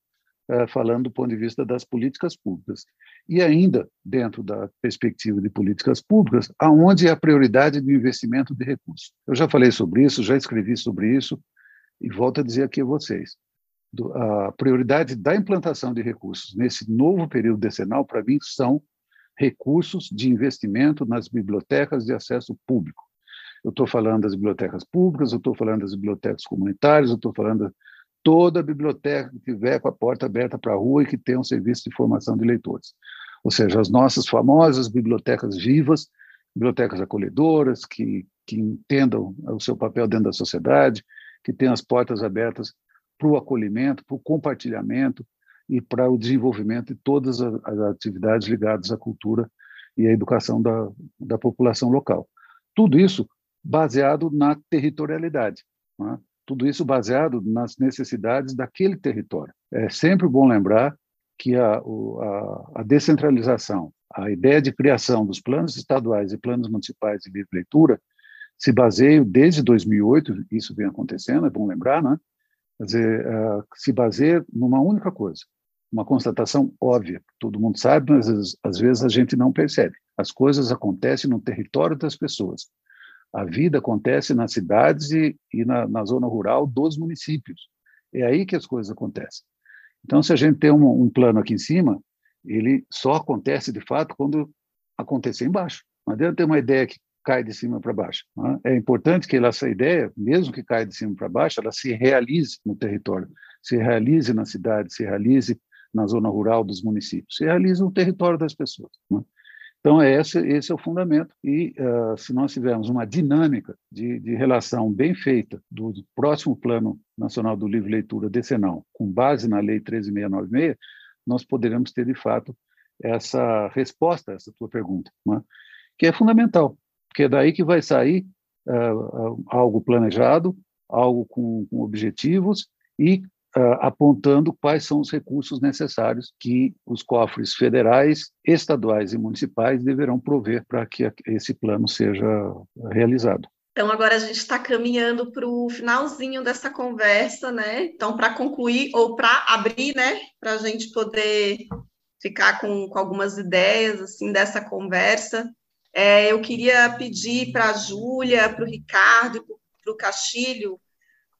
uh, falando do ponto de vista das políticas públicas. E ainda, dentro da perspectiva de políticas públicas, aonde é a prioridade do investimento de recursos. Eu já falei sobre isso, já escrevi sobre isso, e volto a dizer aqui a vocês a prioridade da implantação de recursos nesse novo período decenal, para mim, são recursos de investimento nas bibliotecas de acesso público. Eu estou falando das bibliotecas públicas, eu estou falando das bibliotecas comunitárias, eu estou falando de toda biblioteca que tiver com a porta aberta para a rua e que tenha um serviço de formação de leitores. Ou seja, as nossas famosas bibliotecas vivas, bibliotecas acolhedoras, que, que entendam o seu papel dentro da sociedade, que tenham as portas abertas para o acolhimento, para o compartilhamento e para o desenvolvimento de todas as atividades ligadas à cultura e à educação da, da população local. Tudo isso baseado na territorialidade, né? tudo isso baseado nas necessidades daquele território. É sempre bom lembrar que a, a, a descentralização, a ideia de criação dos planos estaduais e planos municipais de livre leitura se baseia desde 2008, isso vem acontecendo, é bom lembrar, né? Quer dizer, uh, se baseia numa única coisa, uma constatação óbvia, todo mundo sabe, mas às vezes a gente não percebe. As coisas acontecem no território das pessoas. A vida acontece nas cidades e, e na, na, zona rural dos municípios. É aí que as coisas acontecem. Então, se a gente tem um, um plano aqui em cima, ele só acontece de fato quando acontecer embaixo. Não adianta ter uma ideia que cai de cima para baixo. Né? É importante que essa ideia, mesmo que caia de cima para baixo, ela se realize no território, se realize na cidade, se realize na zona rural dos municípios, se realize no território das pessoas. Né? Então, é esse, esse é o fundamento. E uh, se nós tivermos uma dinâmica de, de relação bem feita do, próximo Plano Nacional do Livro e Leitura decenal, com base na Lei 13696, nós poderemos ter, de fato, essa resposta a essa tua pergunta, né? que é fundamental porque é daí que vai sair uh, algo planejado, algo com, com objetivos e uh, apontando quais são os recursos necessários que os cofres federais, estaduais e municipais deverão prover para que esse plano seja realizado. Então, agora a gente está caminhando para o finalzinho dessa conversa, né? Então, para concluir ou para abrir, né? Para a gente poder ficar com, com algumas ideias assim dessa conversa. É, eu queria pedir para a Júlia, para o Ricardo e para o Castilho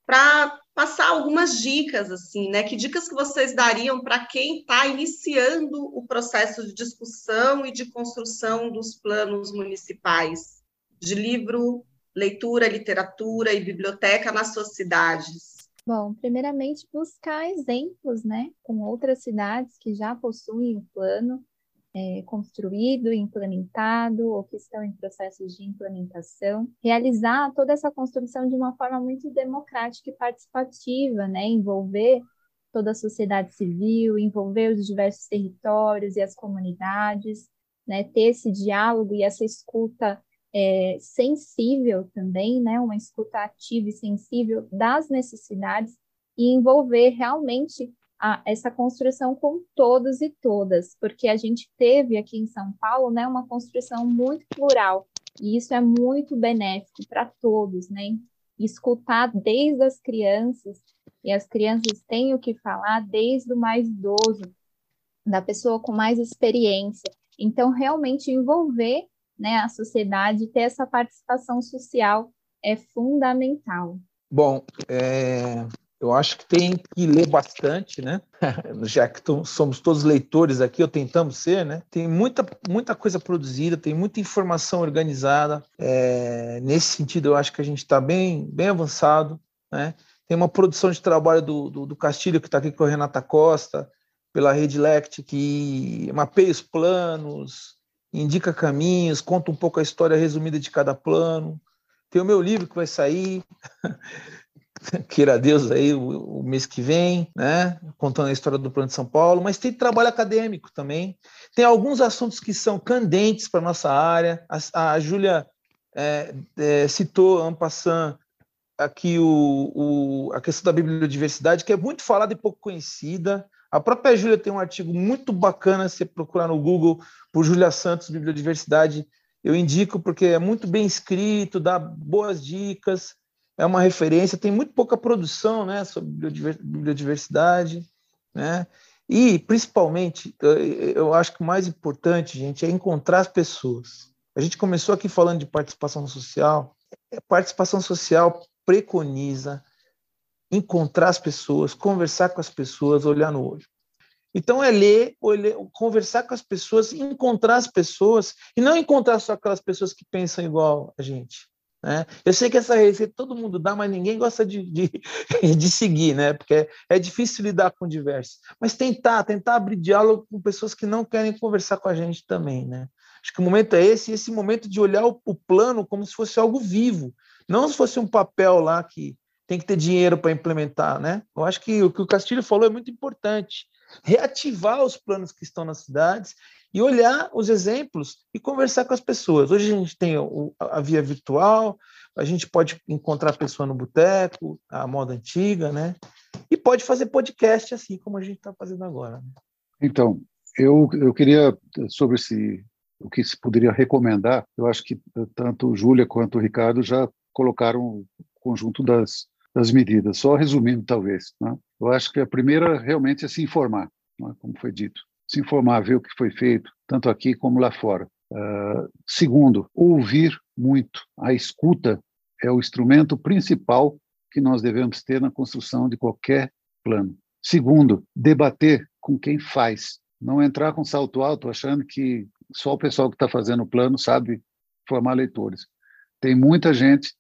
para passar algumas dicas, assim, né? Que dicas que vocês dariam para quem está iniciando o processo de discussão e de construção dos planos municipais de livro, leitura, literatura e biblioteca nas suas cidades? Bom, primeiramente buscar exemplos, né, com outras cidades que já possuem o plano é, construído, implementado ou que estão em processos de implementação, realizar toda essa construção de uma forma muito democrática e participativa, né, envolver toda a sociedade civil, envolver os diversos territórios e as comunidades, né, ter esse diálogo e essa escuta é, sensível também, né, uma escuta ativa e sensível das necessidades e envolver realmente a, essa construção com todos e todas, porque a gente teve aqui em São Paulo, né, uma construção muito plural e isso é muito benéfico para todos, né? Escutar desde as crianças e as crianças têm o que falar desde o mais idoso, da pessoa com mais experiência. Então, realmente envolver né, a sociedade, ter essa participação social é fundamental. Bom, é, eu acho que tem que ler bastante, né? Já que somos todos leitores aqui, ou tentamos ser, né? Tem muita, muita coisa produzida, tem muita informação organizada. É, nesse sentido, eu acho que a gente está bem, bem avançado, né? Tem uma produção de trabalho do, do, do Castilho, que está aqui com a Renata Costa, pela Rede Lect, que mapeia os planos, indica caminhos, conta um pouco a história resumida de cada plano. Tem o meu livro que vai sair, queira Deus aí o, o, mês que vem, né? Contando a história do Plano de São Paulo, mas tem trabalho acadêmico também. Tem alguns assuntos que são candentes para nossa área. A, a Júlia é, é, citou, aqui o, o, a questão da bibliodiversidade, que é muito falada e pouco conhecida. A própria Júlia tem um artigo muito bacana, se procurar no Google por Júlia Santos, Bibliodiversidade, eu indico porque é muito bem escrito, dá boas dicas, é uma referência, tem muito pouca produção né, sobre bibliodiversidade, né? E, principalmente, eu acho que o mais importante, gente, é encontrar as pessoas. A gente começou aqui falando de participação social. A participação social preconiza encontrar as pessoas, conversar com as pessoas, olhar no olho. Então é ler, ler, conversar com as pessoas, encontrar as pessoas e não encontrar só aquelas pessoas que pensam igual a gente. Né? Eu sei que essa receita todo mundo dá, mas ninguém gosta de, de, de seguir, né? Porque é, é, difícil lidar com diversos. Mas tentar, tentar abrir diálogo com pessoas que não querem conversar com a gente também, né? Acho que o momento é esse, esse momento de olhar o, o plano como se fosse algo vivo, não se fosse um papel lá que tem que ter dinheiro para implementar, né? Eu acho que o que o Castilho falou é muito importante. Reativar os planos que estão nas cidades e olhar os exemplos e conversar com as pessoas. Hoje a gente tem a via virtual, a gente pode encontrar a pessoa no boteco, a moda antiga, né? E pode fazer podcast assim como a gente está fazendo agora. Né? Então, eu, eu queria, sobre esse, o que se poderia recomendar, eu acho que tanto Júlia quanto o Ricardo já colocaram o conjunto das, das medidas. Só resumindo, talvez. Né? Eu acho que a primeira realmente é se informar, né? como foi dito. Se informar, ver o que foi feito, tanto aqui como lá fora. Uh, segundo, ouvir muito. A escuta é o instrumento principal que nós devemos ter na construção de qualquer plano. Segundo, debater com quem faz. Não entrar com salto alto achando que só o pessoal que está fazendo o plano sabe formar leitores. Tem muita gente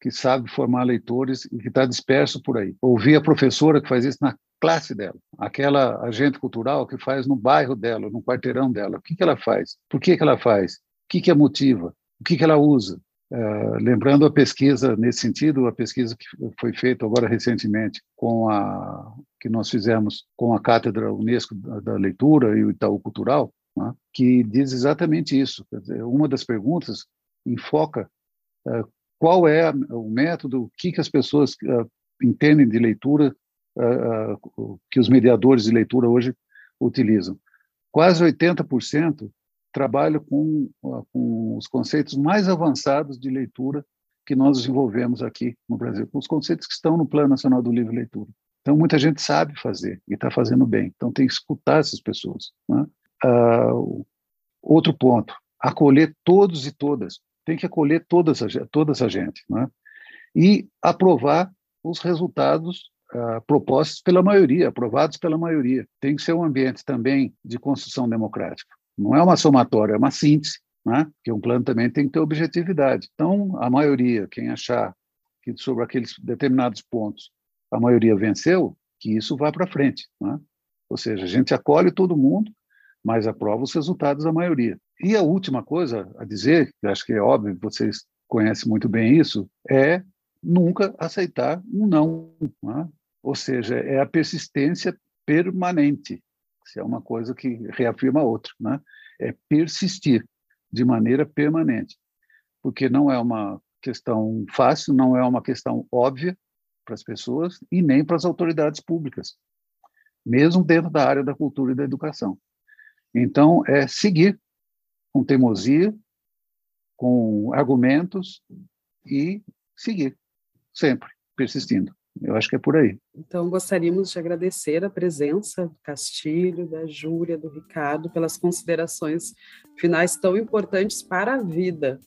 que sabe formar leitores e que está disperso por aí. Ouvir a professora que faz isso na classe dela, aquela agente cultural que faz no bairro dela, no quarteirão dela. O que, que ela faz? Por que, que ela faz? O que, que a motiva? O que, que ela usa? Uh, lembrando a pesquisa nesse sentido, a pesquisa que foi feita agora recentemente com a que nós fizemos com a cátedra Unesco da, leitura e o Itaú Cultural, né, que diz exatamente isso. Dizer, uma das perguntas enfoca uh, qual é o método, o que, que as pessoas uh, entendem de leitura, que os mediadores de leitura hoje utilizam. Quase 80% trabalham com, com os conceitos mais avançados de leitura que nós desenvolvemos aqui no Brasil, com os conceitos que estão no Plano Nacional do Livro e Leitura. Então, muita gente sabe fazer e está fazendo bem. Então, tem que escutar essas pessoas. Né? Uh, outro ponto, acolher todos e todas, tem que acolher todas, todas a gente, né? e aprovar os resultados uh, propostos pela maioria, aprovados pela maioria. Tem que ser um ambiente também de construção democrática. Não é uma somatória, é uma síntese, né? porque um plano também tem que ter objetividade. Então, a maioria, quem achar que sobre aqueles determinados pontos a maioria venceu, que isso vá para frente. Né? Ou seja, a gente acolhe todo mundo, mas aprova os resultados da maioria. E a última coisa a dizer, que acho que é óbvio, vocês conhecem muito bem isso, é nunca aceitar um não. Né? Ou seja, é a persistência permanente. Isso é uma coisa que reafirma a outra. Né? É persistir de maneira permanente. Porque não é uma questão fácil, não é uma questão óbvia para as pessoas e nem para as autoridades públicas, mesmo dentro da área da cultura e da educação. Então, é seguir com teimosia, com argumentos e seguir, sempre, persistindo. Eu acho que é por aí. Então, gostaríamos de agradecer a presença do Castilho, da Júlia, do Ricardo, pelas considerações finais tão importantes para a vida.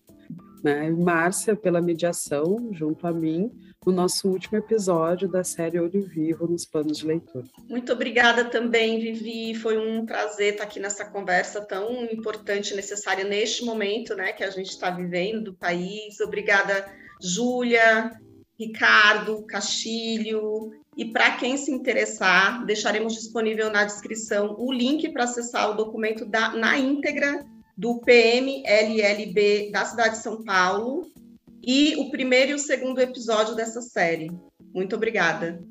Né? Márcia, pela mediação, junto a mim, no nosso último episódio da série Olho Vivo nos planos de leitura. Muito obrigada também, Vivi. Foi um prazer estar aqui nessa conversa tão importante e necessária neste momento né, que a gente está vivendo do país. Obrigada, Júlia, Ricardo, Castilho. E para quem se interessar, deixaremos disponível na descrição o link para acessar o documento da, na íntegra do PMLLB da cidade de São Paulo e o primeiro e o segundo episódio dessa série. Muito obrigada.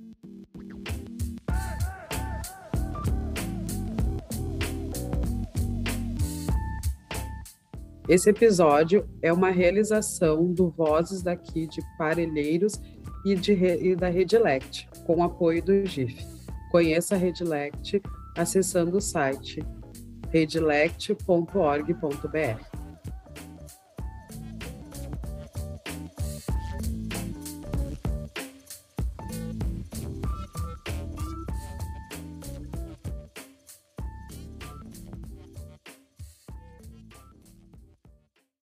Esse episódio é uma realização do Vozes daqui de Parelheiros e, de, e da Redilect, com apoio do GIF. Conheça a Redilect acessando o site redilect.org.br.